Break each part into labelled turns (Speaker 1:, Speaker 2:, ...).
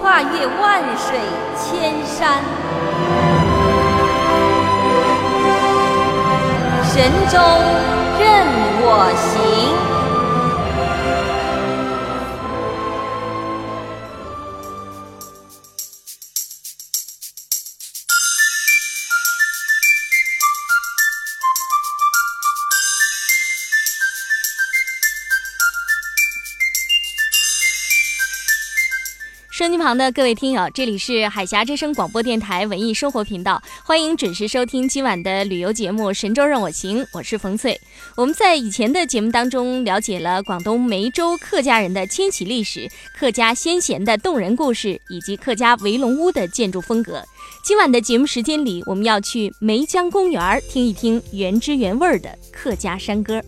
Speaker 1: 跨越万水千山，神州任我行。
Speaker 2: 旁的各位听友，这里是海峡之声广播电台文艺生活频道，欢迎准时收听今晚的旅游节目《神州任我行》，我是冯翠。我们在以前的节目当中了解了广东梅州客家人的迁徙历史、客家先贤的动人故事，以及客家围龙屋的建筑风格。今晚的节目时间里，我们要去梅江公园听一听原汁原味的客家山歌。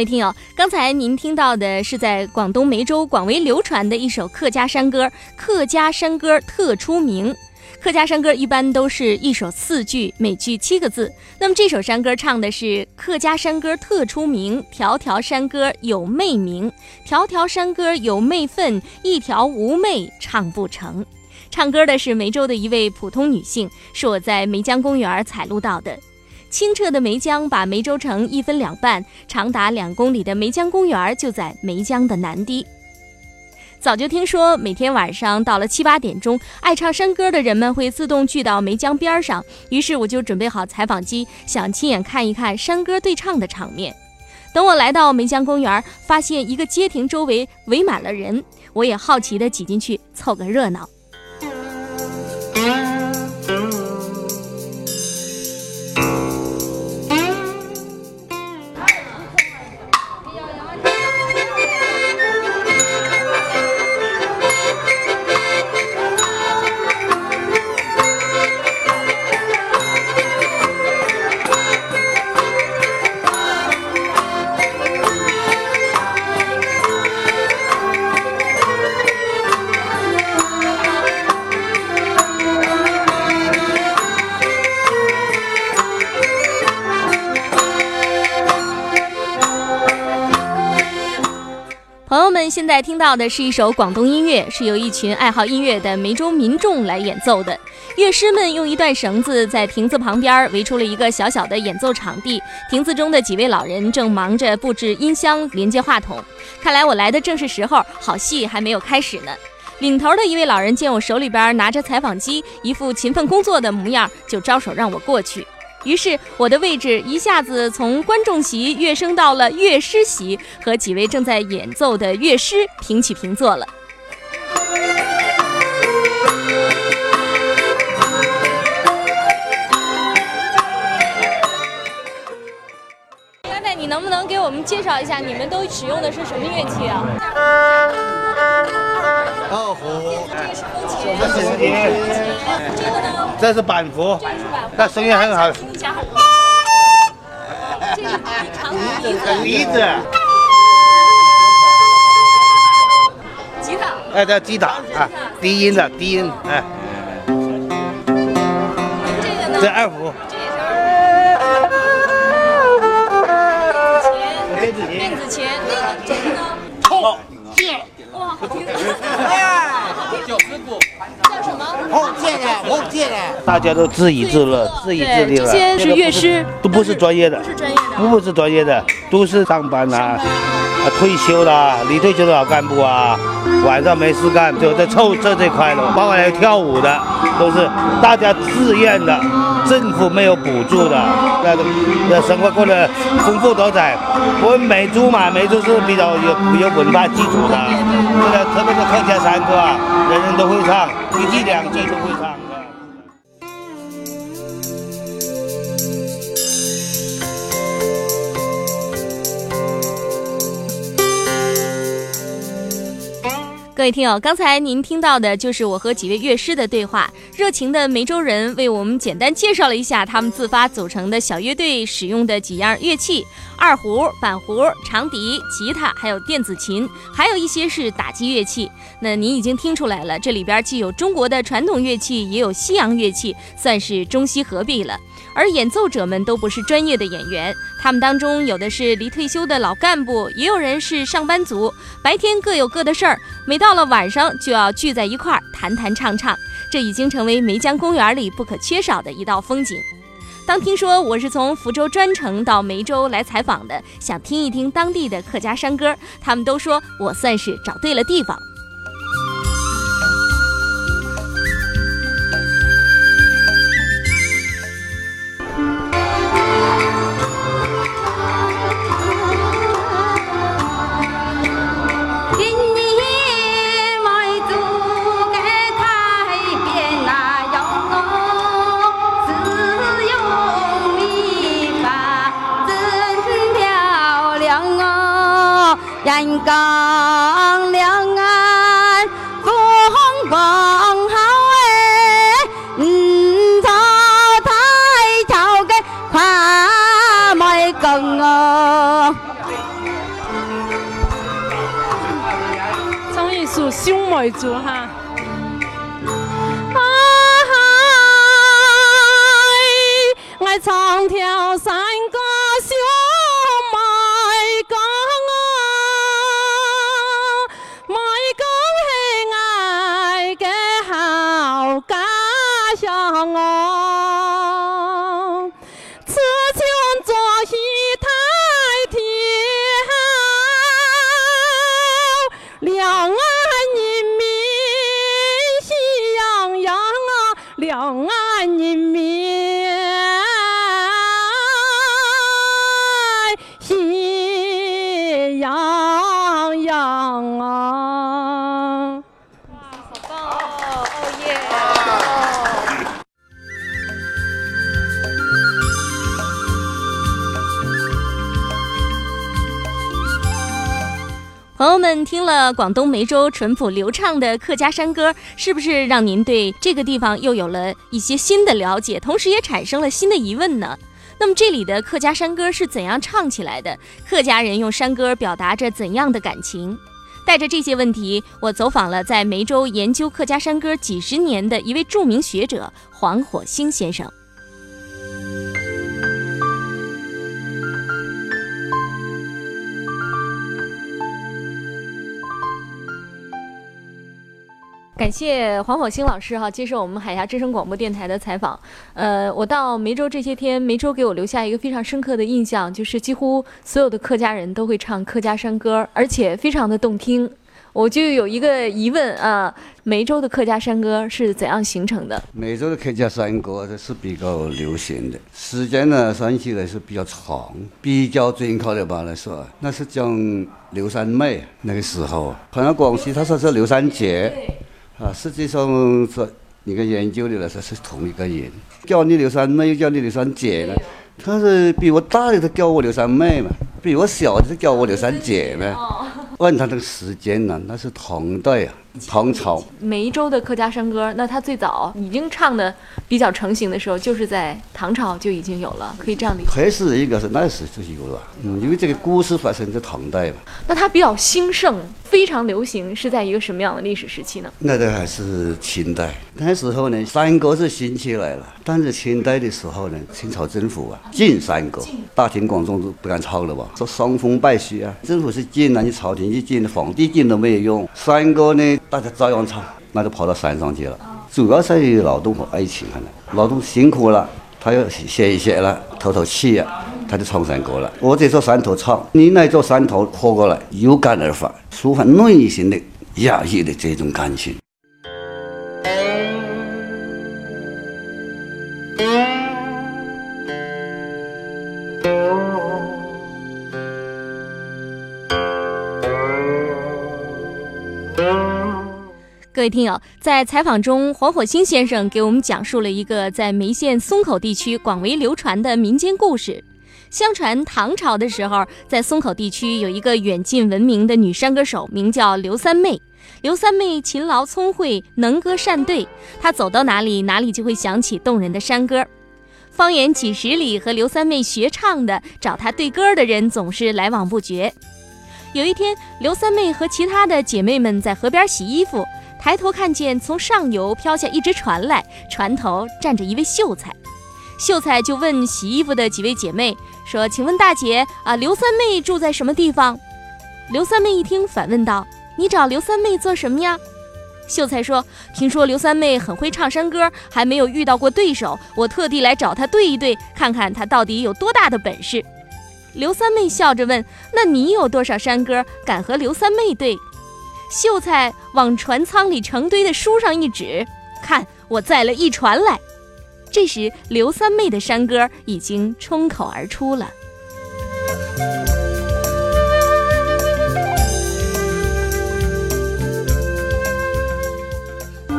Speaker 2: 各位听友，刚才您听到的是在广东梅州广为流传的一首客家山歌，客家山歌特出名。客家山歌一般都是一首四句，每句七个字。那么这首山歌唱的是客家山歌特出名，条条山歌有妹名，条条山歌有妹分，一条无妹唱不成。唱歌的是梅州的一位普通女性，是我在梅江公园采录到的。清澈的梅江把梅州城一分两半，长达两公里的梅江公园就在梅江的南堤。早就听说，每天晚上到了七八点钟，爱唱山歌的人们会自动聚到梅江边上。于是我就准备好采访机，想亲眼看一看山歌对唱的场面。等我来到梅江公园，发现一个街亭周围围满了人，我也好奇地挤进去凑个热闹。在听到的是一首广东音乐，是由一群爱好音乐的梅州民众来演奏的。乐师们用一段绳子在亭子旁边围出了一个小小的演奏场地，亭子中的几位老人正忙着布置音箱、连接话筒。看来我来的正是时候，好戏还没有开始呢。领头的一位老人见我手里边拿着采访机，一副勤奋工作的模样，就招手让我过去。于是我的位置一下子从观众席跃升到了乐师席，和几位正在演奏的乐师平起平坐了。能不能给我们介绍一下，你们都使用的是什么乐器啊？
Speaker 3: 二胡，
Speaker 2: 这个是风琴，
Speaker 3: 这是琴，
Speaker 2: 这个呢？
Speaker 3: 这是板胡
Speaker 2: 这，个是板胡，
Speaker 3: 那声音很好
Speaker 2: 听一下。这是长笛子，
Speaker 3: 笛子，
Speaker 2: 吉他，
Speaker 3: 哎，这吉他啊，低音的低音，哎，
Speaker 2: 这个呢？
Speaker 3: 这二胡，子琴，
Speaker 2: 电子琴，那个这个呢？
Speaker 3: 哦，
Speaker 2: 哇，好听！叫什么？
Speaker 4: 红戒的，红戒的。
Speaker 3: 大家都自娱自乐，自娱自，乐了。
Speaker 2: 这些是乐师，
Speaker 3: 都不是专业的
Speaker 2: 不，是专业的。
Speaker 3: 不是专业的，都是上班呐、啊，退休的，离退休的老干部啊，晚上没事干就在凑这这块了，包括还有跳舞的，都是大家自愿的，政府没有补助的，那那生活过得丰富多彩。我们梅州嘛，梅州是比较有有文化基础的，这个特别是客家山歌啊，人人都会唱，一句两句都会唱。
Speaker 2: 各位听友，刚才您听到的就是我和几位乐师的对话。热情的梅州人为我们简单介绍了一下他们自发组成的小乐队使用的几样乐器：二胡、板胡、长笛、吉他，还有电子琴，还有一些是打击乐器。那您已经听出来了，这里边既有中国的传统乐器，也有西洋乐器，算是中西合璧了。而演奏者们都不是专业的演员，他们当中有的是离退休的老干部，也有人是上班族，白天各有各的事儿，每到了晚上就要聚在一块儿弹弹唱唱，这已经成为梅江公园里不可缺少的一道风景。当听说我是从福州专程到梅州来采访的，想听一听当地的客家山歌，他们都说我算是找对了地方。
Speaker 5: 人港两岸风光好哎，嗯，朝台朝的快梅更哦。
Speaker 6: 创意属小梅族哈。乡哦。
Speaker 2: 朋友们听了广东梅州淳朴流畅的客家山歌，是不是让您对这个地方又有了一些新的了解，同时也产生了新的疑问呢？那么这里的客家山歌是怎样唱起来的？客家人用山歌表达着怎样的感情？带着这些问题，我走访了在梅州研究客家山歌几十年的一位著名学者黄火星先生。感谢黄火星老师哈接受我们海峡之声广播电台的采访。呃，我到梅州这些天，梅州给我留下一个非常深刻的印象，就是几乎所有的客家人都会唱客家山歌，而且非常的动听。我就有一个疑问啊，梅州的客家山歌是怎样形成的？
Speaker 7: 梅州的客家山歌这是比较流行的，时间呢算起来是比较长。比较准确的吧来说，那是讲刘三妹那个时候，好像广西他说是刘三姐，啊，实际上这一个研究的来说是同一个人，叫你刘三妹又叫你刘三姐呢，他是比我大的他叫我刘三妹嘛，比我小的他叫我刘三姐呗。问他这个时间呢，那是唐代啊，唐朝。
Speaker 2: 梅州的客家山歌，那他最早已经唱的比较成型的时候，就是在唐朝就已经有了，可以这样理解。
Speaker 7: 还是应该是那时就有了，嗯，因为这个故事发生在唐代嘛。
Speaker 2: 那它比较兴盛、非常流行，是在一个什么样的历史时期呢？
Speaker 7: 那个还是清代，那时候呢，山歌是兴起来了，但是清代的时候呢，清朝政府啊禁山歌，大庭广众都不敢唱了吧，说伤风败俗啊，政府是禁了，你朝廷一禁，皇帝禁都没有用。山歌呢，大家照样唱，那就跑到山上去了。主要是有劳动和爱情，可能劳动辛苦了，他要歇一歇了，透透气啊，他就唱山歌了。我这座山头唱，你那座山头活过来，有感而发，抒发内心的压抑的这种感情。
Speaker 2: 各位听友，在采访中，黄火星先生给我们讲述了一个在眉县松口地区广为流传的民间故事。相传唐朝的时候，在松口地区有一个远近闻名的女山歌手，名叫刘三妹。刘三妹勤劳聪慧，能歌善对，她走到哪里，哪里就会响起动人的山歌。方圆几十里和刘三妹学唱的、找她对歌的人总是来往不绝。有一天，刘三妹和其他的姐妹们在河边洗衣服。抬头看见从上游飘下一只船来，船头站着一位秀才。秀才就问洗衣服的几位姐妹说：“请问大姐啊，刘三妹住在什么地方？”刘三妹一听，反问道：“你找刘三妹做什么呀？”秀才说：“听说刘三妹很会唱山歌，还没有遇到过对手，我特地来找她对一对，看看她到底有多大的本事。”刘三妹笑着问：“那你有多少山歌，敢和刘三妹对？”秀才往船舱里成堆的书上一指，看我载了一船来。这时，刘三妹的山歌已经冲口而出了。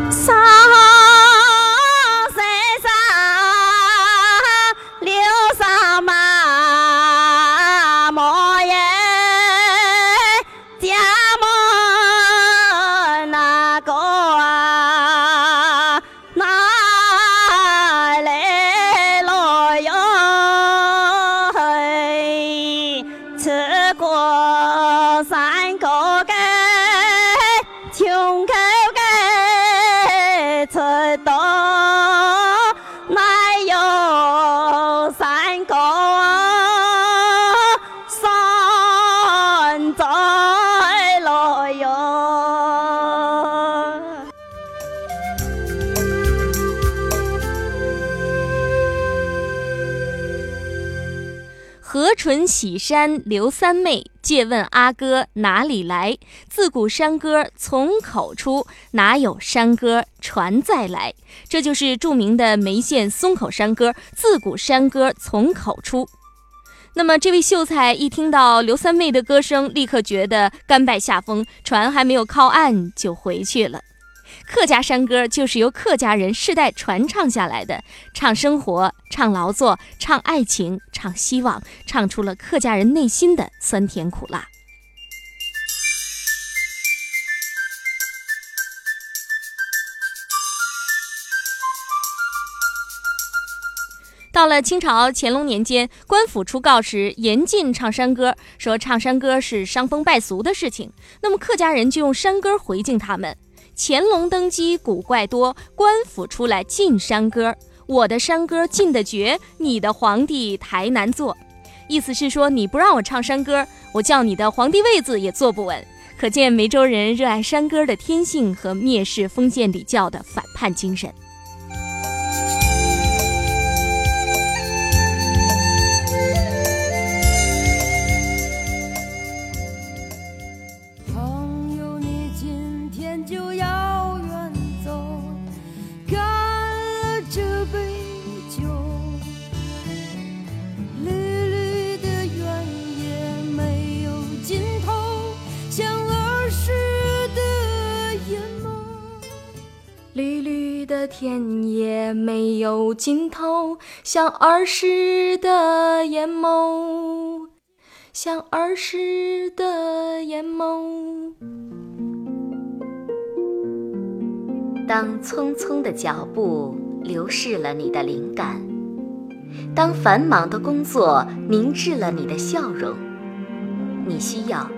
Speaker 2: 撒喜山刘三妹，借问阿哥哪里来？自古山歌从口出，哪有山歌传再来？这就是著名的梅县松口山歌。自古山歌从口出。那么，这位秀才一听到刘三妹的歌声，立刻觉得甘拜下风，船还没有靠岸就回去了。客家山歌就是由客家人世代传唱下来的，唱生活，唱劳作，唱爱情，唱希望，唱出了客家人内心的酸甜苦辣。到了清朝乾隆年间，官府出告示严禁唱山歌，说唱山歌是伤风败俗的事情。那么客家人就用山歌回敬他们。乾隆登基古怪多，官府出来禁山歌。我的山歌禁得绝，你的皇帝台难坐。意思是说，你不让我唱山歌，我叫你的皇帝位子也坐不稳。可见梅州人热爱山歌的天性和蔑视封建礼教的反叛精神。
Speaker 8: 的田野没有尽头，像儿时的眼眸，像儿时的眼眸。当匆匆的脚步流逝了你的灵感，当繁忙的工作凝滞了你的笑容，你需要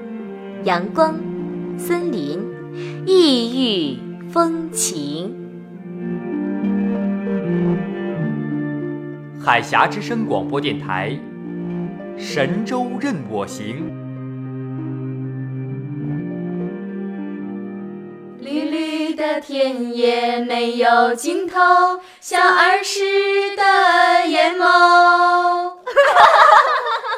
Speaker 8: 阳光、森林、异域。风情，
Speaker 9: 海峡之声广播电台，神州任我行。
Speaker 8: 绿绿的田野没有尽头，像儿时的眼眸。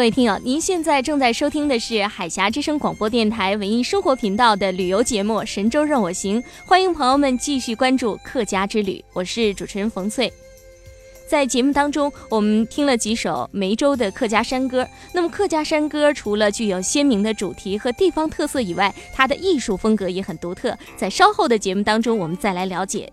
Speaker 2: 各位听友，您现在正在收听的是海峡之声广播电台文艺生活频道的旅游节目《神州任我行》，欢迎朋友们继续关注客家之旅，我是主持人冯翠。在节目当中，我们听了几首梅州的客家山歌。那么，客家山歌除了具有鲜明的主题和地方特色以外，它的艺术风格也很独特。在稍后的节目当中，我们再来了解。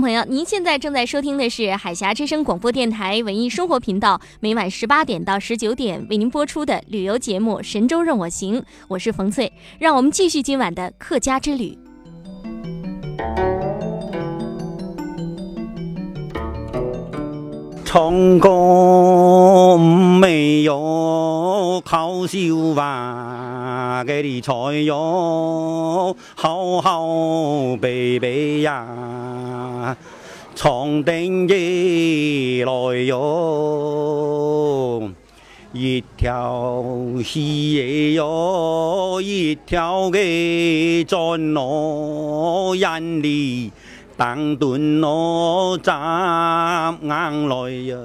Speaker 2: 朋友，您现在正在收听的是海峡之声广播电台文艺生活频道，每晚十八点到十九点为您播出的旅游节目《神州任我行》，我是冯翠，让我们继续今晚的客家之旅。
Speaker 10: 成功没有靠手吧，给你菜哟，好好背背呀，长灯夜来哟，一条溪哟，一条嘅转路眼里。当顿我站硬来呀！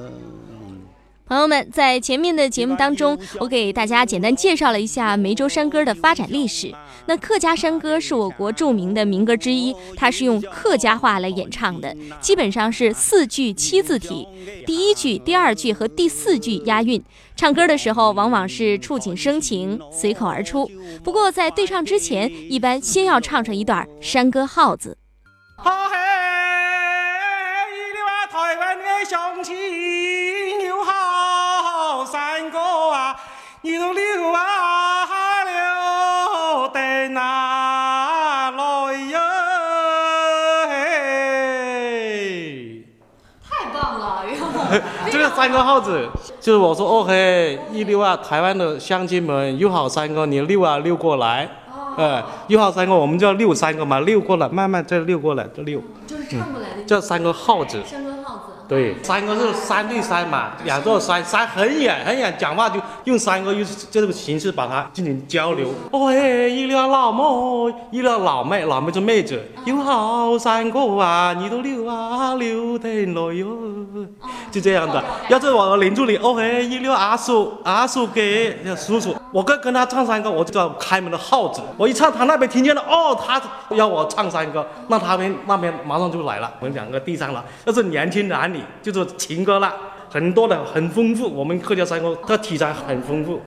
Speaker 2: 朋友们，在前面的节目当中，我给大家简单介绍了一下梅州山歌的发展历史。那客家山歌是我国著名的民歌之一，它是用客家话来演唱的，基本上是四句七字体，第一句、第二句和第四句押韵。唱歌的时候往往是触景生情，随口而出。不过在对唱之前，一般先要唱上一段山歌号子。
Speaker 11: 好乡亲有好山歌啊，你都溜啊溜得哪来哟？
Speaker 8: 太棒了！
Speaker 11: 这个三个号子，就是我说哦嘿，一溜啊，台湾的乡亲们又好三个，你溜啊溜过来。哎，一号三个，我们叫六三个嘛，溜过来，慢慢再溜过来，这溜，
Speaker 8: 就是唱过来的，
Speaker 11: 这三个号子，
Speaker 8: 三个号子，
Speaker 11: 对，三个是山对山嘛，两座山，山很远很远，讲话就用三个用这种形式把它进行交流。哦嘿，一溜老妹，一溜老妹，老妹是妹子，有好三个啊，你都溜啊溜得来哟，就这样的。要是我邻助理，哦嘿，一溜阿叔，阿叔给叔叔，我跟跟他唱山歌，我就叫开门的号子。我一唱，他那边听见了，哦，他要我唱山歌，那他们那边马上就来了，我们两个递上了。要是年轻男女，就是情歌了，很多的，很丰富。我们客家山歌它题材很丰富。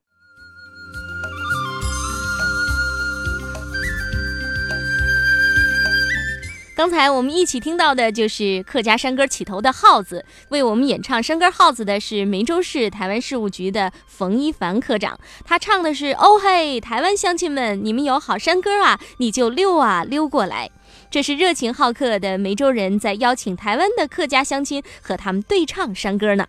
Speaker 2: 刚才我们一起听到的就是客家山歌起头的号子，为我们演唱山歌号子的是梅州市台湾事务局的冯一凡科长，他唱的是哦嘿，台湾乡亲们，你们有好山歌啊，你就溜啊溜过来。这是热情好客的梅州人在邀请台湾的客家乡亲和他们对唱山歌呢。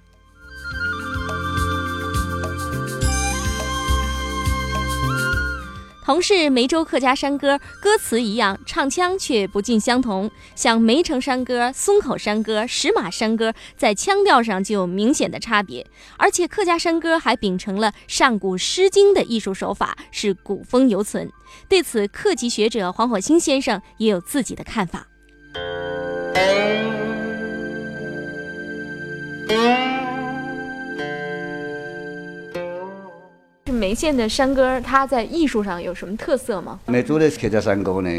Speaker 2: 同是梅州客家山歌，歌词一样，唱腔却不尽相同。像梅城山歌、松口山歌、石马山歌，在腔调上就有明显的差别。而且客家山歌还秉承了上古《诗经》的艺术手法，是古风犹存。对此，客籍学者黄火星先生也有自己的看法。
Speaker 8: 是梅县的山歌，它在艺术上有什么特色吗？
Speaker 7: 梅州的客家山歌呢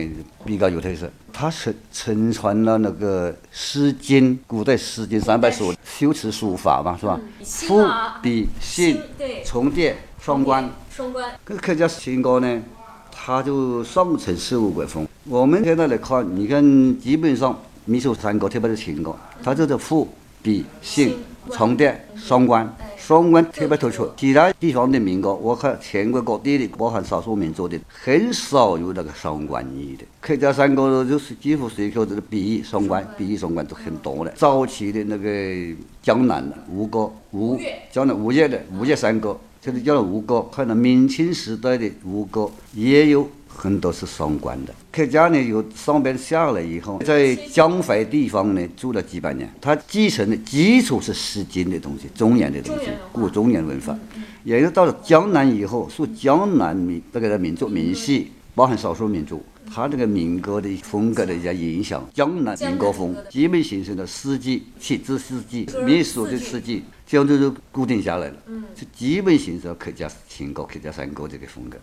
Speaker 7: 比较有特色，它是承传了那个《诗经》古代《诗经》三百首修辞书法嘛，是吧？赋、比、兴、重叠、双关。
Speaker 2: 双关。
Speaker 7: 这个客家情歌呢，它就上承十五国风。我们现在来看，你看基本上米首山歌，特别是情歌，它就是赋、比、兴、重叠、双关。双关特别突出，其他地方的民歌，我看全国各地的，包含少数民族的，很少有那个双关语的。客家山歌就是几乎随口就是比喻双关，比喻双关都很多的。早期的那个江南的吴歌，吴江南吴越的吴越山歌，就是叫吴歌。可能明清时代的吴歌也有。很多是双关的。客家呢，由上边下来以后，在江淮地方呢住了几百年，他继承的基础是《诗经》的东西，中原的东西，古中原文化。也就到了江南以后，受江南民这个民族民系，包含少数民族，他这个民歌的风格的一些影响，江南民歌风基本形成了诗季，七至四季，民俗的诗季，这样就固定下来了，就基本形成了客家情歌、客家山歌这个风格。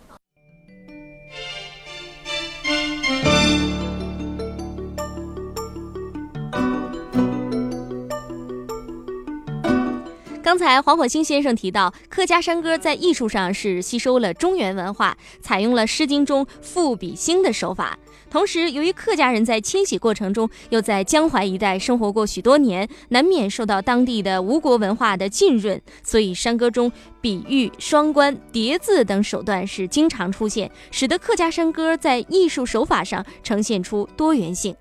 Speaker 2: 刚才黄火星先生提到，客家山歌在艺术上是吸收了中原文化，采用了《诗经》中赋比兴的手法。同时，由于客家人在迁徙过程中又在江淮一带生活过许多年，难免受到当地的吴国文化的浸润，所以山歌中比喻、双关、叠字等手段是经常出现，使得客家山歌在艺术手法上呈现出多元性。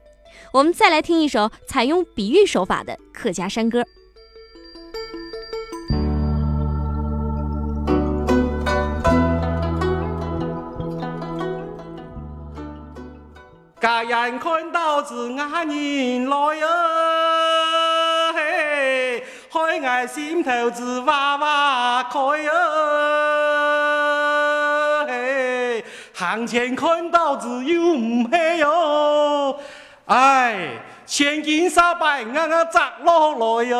Speaker 2: 我们再来听一首采用比喻手法的客家山歌。
Speaker 11: 家人看到是眼人来哟，嘿，开眼心头是哇哇开哟，嘿，行前看到是又唔嘿哟，哎，千金三百眼眼砸落来哟，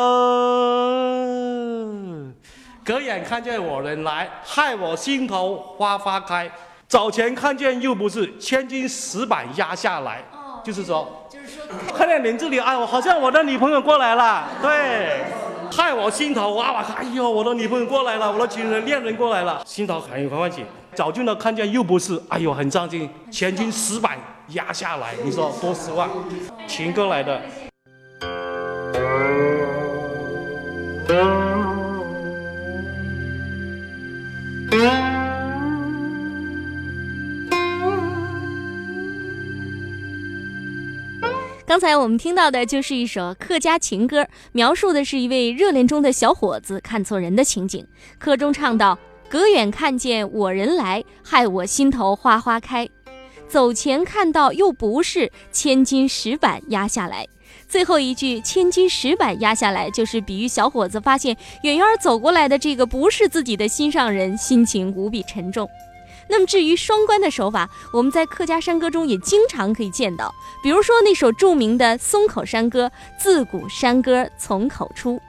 Speaker 11: 隔眼看见我人来，害我心头花花开。早前看见又不是千金石板压下来，就是说，就是说，看见您这里，哎，我好像我的女朋友过来了，对，害我心头哇哇，哎呦，我的女朋友过来了，我的情人恋人过来了，心头很有欢喜。早就呢看见又不是，哎呦，很伤心，千金石板压下来，你说多失望，情歌来的。
Speaker 2: 刚才我们听到的就是一首客家情歌，描述的是一位热恋中的小伙子看错人的情景。歌中唱道：“隔远看见我人来，害我心头花花开。走前看到又不是，千金石板压下来。”最后一句“千金石板压下来”，就是比喻小伙子发现远远走过来的这个不是自己的心上人，心情无比沉重。那么至于双关的手法，我们在客家山歌中也经常可以见到，比如说那首著名的松口山歌，自古山歌从口出。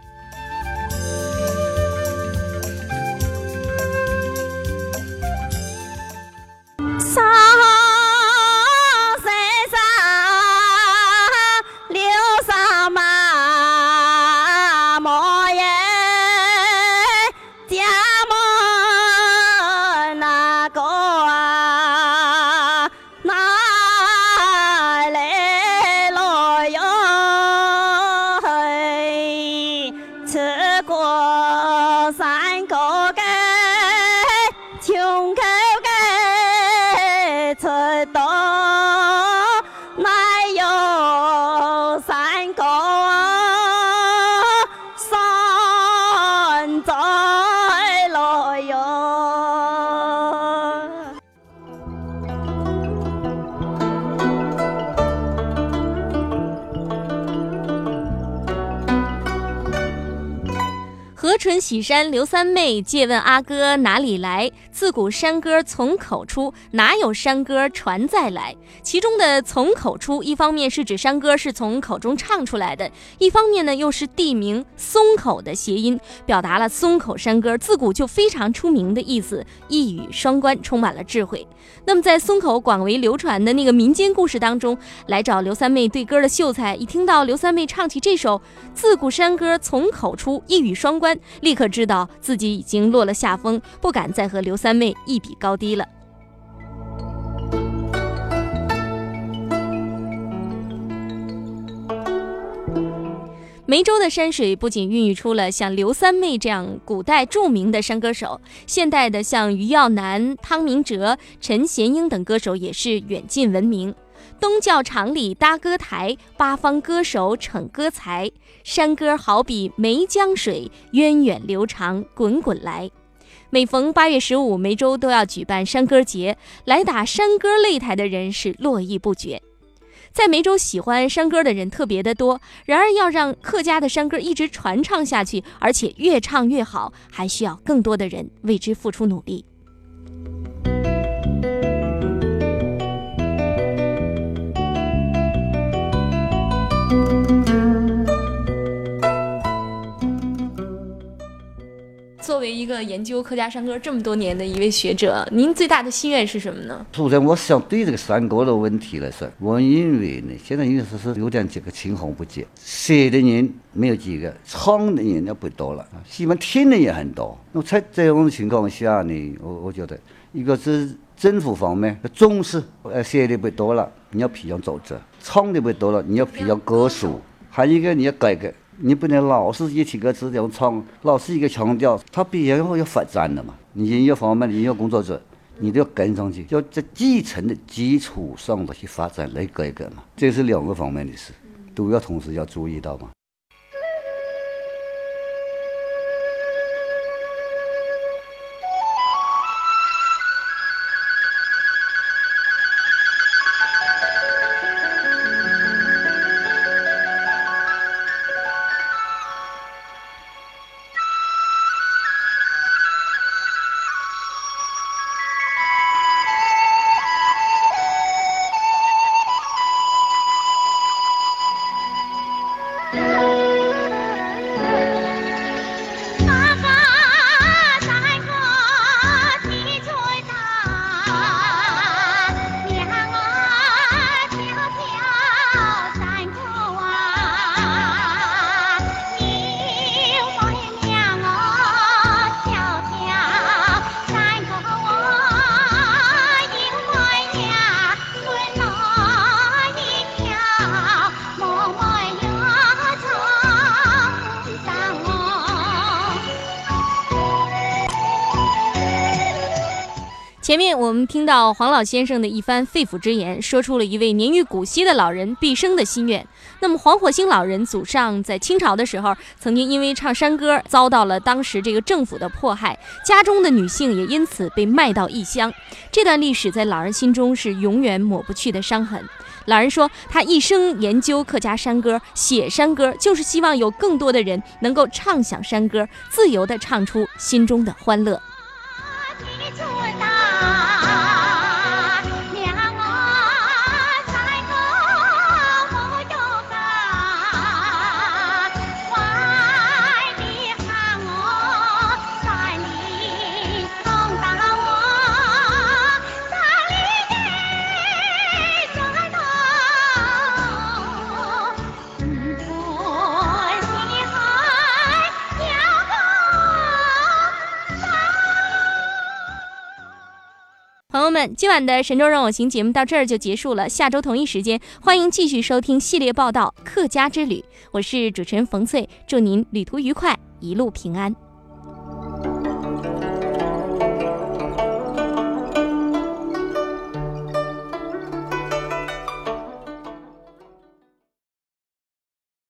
Speaker 2: 河淳喜山刘三妹借问阿哥哪里来？自古山歌从口出，哪有山歌传再来？其中的“从口出”，一方面是指山歌是从口中唱出来的，一方面呢又是地名松口的谐音，表达了松口山歌自古就非常出名的意思，一语双关，充满了智慧。那么在松口广为流传的那个民间故事当中，来找刘三妹对歌的秀才，一听到刘三妹唱起这首自古山歌从口出，一语双关，立刻知道自己已经落了下风，不敢再和刘三妹一比高低了。梅州的山水不仅孕育出了像刘三妹这样古代著名的山歌手，现代的像余耀南、汤明哲、陈贤英等歌手也是远近闻名。东教场里搭歌台，八方歌手逞歌才。山歌好比梅江水，源远流长，滚滚来。每逢八月十五，梅州都要举办山歌节，来打山歌擂台的人是络绎不绝。在梅州，喜欢山歌的人特别的多。然而，要让客家的山歌一直传唱下去，而且越唱越好，还需要更多的人为之付出努力。作为一个研究客家山歌这么多年的一位学者，您最大的心愿是什么呢？
Speaker 7: 首先，我想对这个山歌的问题来说，我认为呢，现在应该是是有点这个青红不接，写的人没有几个，唱的人也不多了，喜欢听的也很多。那么在这种情况下呢，我我觉得一个是政府方面重视，呃，写的不多了，你要培养组织；唱的不多了，你要培养歌手；还有一个你要改革。你不能老是一起歌词这样唱，老是一个腔调，他必然会要发展的嘛。你音乐方面的音乐工作者，你都要跟上去，要在继承的基础上的去发展来改革嘛。这是两个方面的事，都要同时要注意到嘛。
Speaker 2: 前面我们听到黄老先生的一番肺腑之言，说出了一位年逾古稀的老人毕生的心愿。那么黄火星老人祖上在清朝的时候，曾经因为唱山歌遭到了当时这个政府的迫害，家中的女性也因此被卖到异乡。这段历史在老人心中是永远抹不去的伤痕。老人说，他一生研究客家山歌，写山歌，就是希望有更多的人能够唱响山歌，自由地唱出心中的欢乐。今晚的《神州让我行》节目到这儿就结束了。下周同一时间，欢迎继续收听系列报道《客家之旅》，我是主持人冯翠，祝您旅途愉快，一路平安。